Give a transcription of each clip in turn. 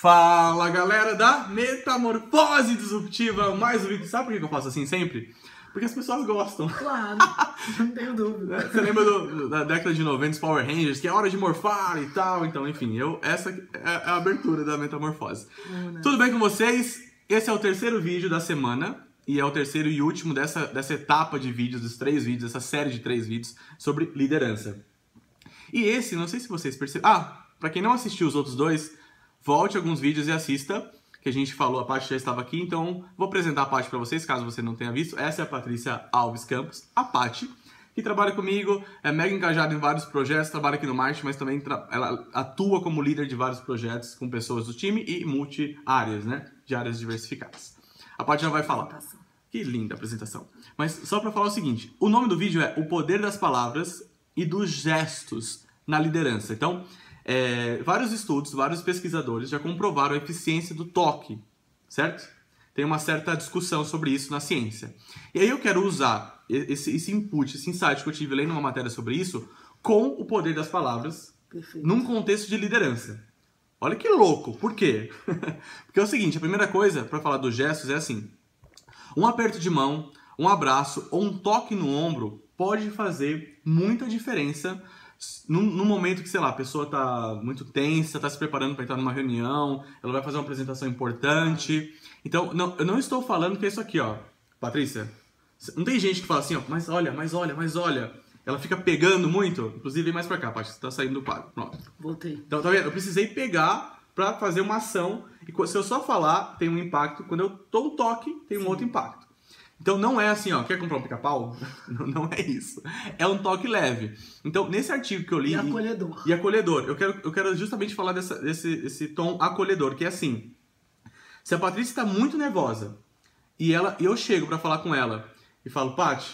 Fala galera da Metamorfose Disruptiva, mais um vídeo. Sabe por que eu faço assim sempre? Porque as pessoas gostam. Claro, não tenho dúvida. Você lembra do- da década de 90 dos Power Rangers, que é hora de morfar e tal? Então, enfim, eu, essa é a abertura da Metamorfose. Tudo bem com vocês? Esse é o terceiro vídeo da semana e é o terceiro e último dessa, dessa etapa de vídeos, dos três vídeos, dessa série de três vídeos sobre liderança. E esse, não sei se vocês perceberam. Ah, pra quem não assistiu os outros dois, volte alguns vídeos e assista. Que a gente falou, a Paty já estava aqui, então vou apresentar a Paty para vocês, caso você não tenha visto. Essa é a Patrícia Alves Campos, a Paty, que trabalha comigo, é mega engajada em vários projetos, trabalha aqui no marketing, mas também ela atua como líder de vários projetos com pessoas do time e multi-áreas, né? De áreas diversificadas. A Paty já vai falar. Que linda apresentação. Mas só para falar o seguinte, o nome do vídeo é O Poder das Palavras e dos Gestos na Liderança. Então, é, vários estudos, vários pesquisadores já comprovaram a eficiência do toque, certo? Tem uma certa discussão sobre isso na ciência. E aí eu quero usar esse, esse input, esse insight que eu tive lendo uma matéria sobre isso, com o poder das palavras Perfeito. num contexto de liderança. Olha que louco, por quê? Porque é o seguinte, a primeira coisa para falar dos gestos é assim: um aperto de mão, um abraço ou um toque no ombro pode fazer muita diferença no, no momento que, sei lá, a pessoa tá muito tensa, tá se preparando para entrar numa reunião, ela vai fazer uma apresentação importante. Então, não, eu não estou falando que é isso aqui, ó. Patrícia, não tem gente que fala assim, ó, mas olha, mas olha, mas olha. Ela fica pegando muito. Inclusive, vem mais pra cá, Paty, você tá saindo do quadro. Pronto. Voltei. Então, tá vendo? Eu precisei pegar pra fazer uma ação. E se eu só falar, tem um impacto. Quando eu dou um toque, tem um outro impacto. Então, não é assim, ó, quer comprar um pica-pau? Não, é isso. É um toque leve. Então, nesse artigo que eu li... E acolhedor. E acolhedor. Eu quero, eu quero justamente falar dessa, desse esse tom acolhedor, que é assim. Se a Patrícia está muito nervosa e ela, eu chego pra falar com ela e falo, Paty,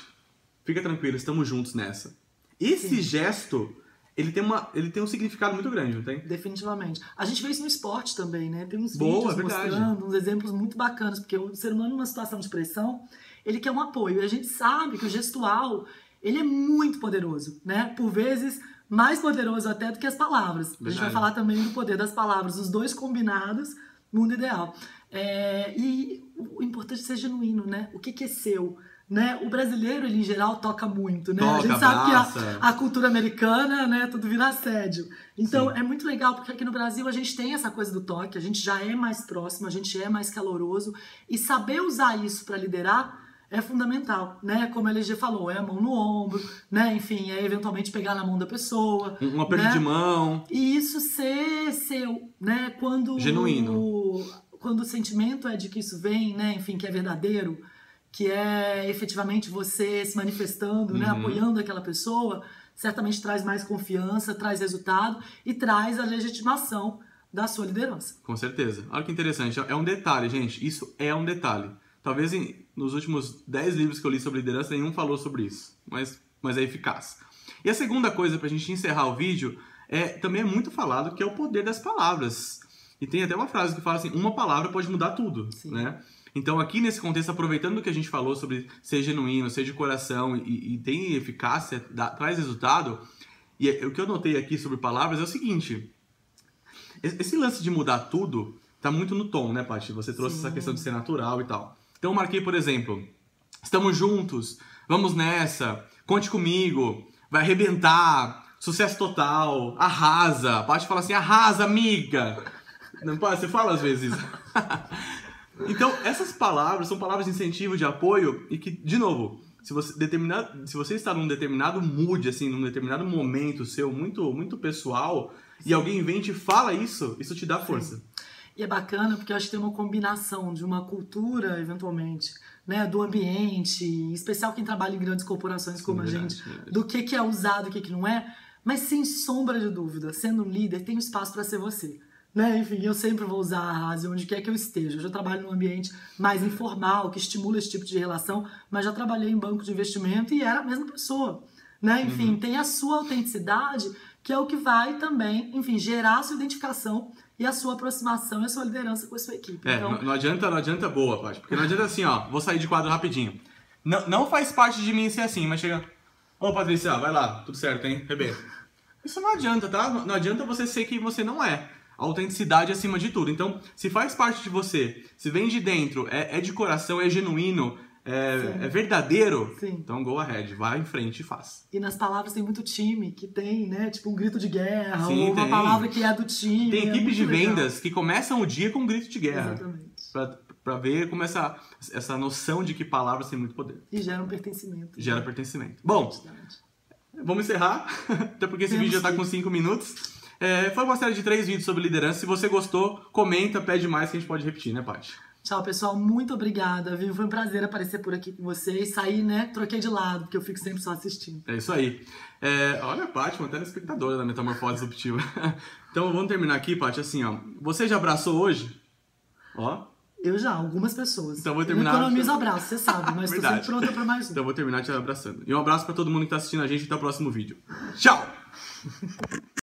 fica tranquila, estamos juntos nessa. Esse gesto, ele tem, uma, ele tem um significado muito grande, não tem? Definitivamente. A gente vê isso no esporte também, né? Tem uns Boa, vídeos verdade. mostrando uns exemplos muito bacanas, porque o ser humano numa situação de pressão, ele quer um apoio. E a gente sabe que o gestual, ele é muito poderoso, né? Por vezes mais poderoso até do que as palavras. A gente Verdade. vai falar também do poder das palavras, os dois combinados, mundo ideal. É, e o importante é ser genuíno, né? O que, que é seu? Né? O brasileiro, ele em geral, toca muito, né? a Toca, gente sabe abraça. que a, a cultura americana, né, tudo vira assédio. Então é muito legal porque aqui no Brasil a gente tem essa coisa do toque, a gente já é mais próximo, a gente é mais caloroso e saber usar isso para liderar é fundamental, né? Como a LG falou, é a mão no ombro, né? Enfim, é eventualmente pegar na mão da pessoa. Um, aperto né? de mão. E isso ser seu, né? Quando Genuíno. quando o sentimento é de que isso vem, né? Enfim, que é verdadeiro, que é efetivamente você se manifestando, né? Uhum. Apoiando aquela pessoa, certamente traz mais confiança, traz resultado e traz a legitimação da sua liderança. Com certeza. Olha que interessante. É um detalhe, gente. Isso é um detalhe. Talvez em- nos últimos 10 livros que eu li sobre liderança, nenhum falou sobre isso. Mas, mas é eficaz. E a segunda coisa, pra gente encerrar o vídeo, é também é muito falado, que é o poder das palavras. E tem até uma frase que fala assim, uma palavra pode mudar tudo, Sim. né? Então aqui nesse contexto, aproveitando o que a gente falou sobre ser genuíno, ser de coração e, e tem eficácia, dá- traz resultado, e é- o que eu notei aqui sobre palavras é o seguinte, esse esse lance de mudar tudo tá muito no tom, né, Paty? Você trouxe Sim. essa questão de ser natural e tal. Então eu marquei, por exemplo, estamos juntos, vamos nessa, conte comigo, vai arrebentar, sucesso total, arrasa. A Paty fala assim, arrasa, amiga. Não pode? Você fala às vezes então, essas palavras são palavras de incentivo, de apoio e que, de novo, se você, determinado, se você está num determinado mood, assim, num determinado momento seu muito, muito pessoal, e alguém vem e te fala isso, isso te dá força. E é bacana porque eu acho que tem uma combinação de uma cultura, eventualmente, né, do ambiente, em especial quem trabalha em grandes corporações como a verdade, gente, verdade. do que, que é usado, o que, que não é, mas sem sombra de dúvida, sendo um líder, tem um espaço para ser você. Né? Enfim, eu sempre vou usar a Rase onde quer que eu esteja. Eu já trabalho num ambiente mais informal, que estimula esse tipo de relação, mas já trabalhei em banco de investimento e era a mesma pessoa. Né? Enfim, Uhum. tem a sua autenticidade, que é o que vai também, enfim, gerar a sua identificação e a sua aproximação e a sua liderança com a sua equipe. É, então, não, não adianta, não adianta boa, Paty. Porque não adianta assim, ó, vou sair de quadro rapidinho. Não, não faz parte de mim ser assim, mas chega. Ô, Patrícia, vai lá, tudo certo, hein? Rebenta. Isso não adianta, tá? Não adianta você ser quem você não é. autenticidade acima de tudo. Então, se faz parte de você, se vem de dentro, é, é de coração, é genuíno, é, é verdadeiro, Sim. então go ahead, vai em frente e faz. E nas palavras tem muito time que tem, né? Tipo um grito de guerra, Sim, ou uma tem. palavra que é do time. Tem é equipes de legal. vendas que começam o dia com um grito de guerra. Exatamente. Pra, pra ver como essa, essa noção de que palavras têm muito poder. E gera um pertencimento. Gera pertencimento. Bom. Vamos encerrar, até porque esse Temos vídeo já tá que. com 5 minutos. É, foi uma série de três vídeos sobre liderança. Se você gostou, comenta, pede mais que a gente pode repetir, né, Paty? Tchau, pessoal. Muito obrigada, viu? Foi um prazer aparecer por aqui com vocês. Saí, né? Troquei de lado, porque eu fico sempre só assistindo. É isso aí. É, olha Paty, uma telespectadora da Metamorfose Disruptiva. então vamos terminar aqui, Paty, assim, ó. Você já abraçou hoje? Ó. Eu já, algumas pessoas. Então vou terminar- Eu economizo abraço, você sabe, mas tô sempre pronta pra mais um. Então eu vou terminar te abraçando. E um abraço pra todo mundo que tá assistindo a gente. Até o próximo vídeo. Tchau!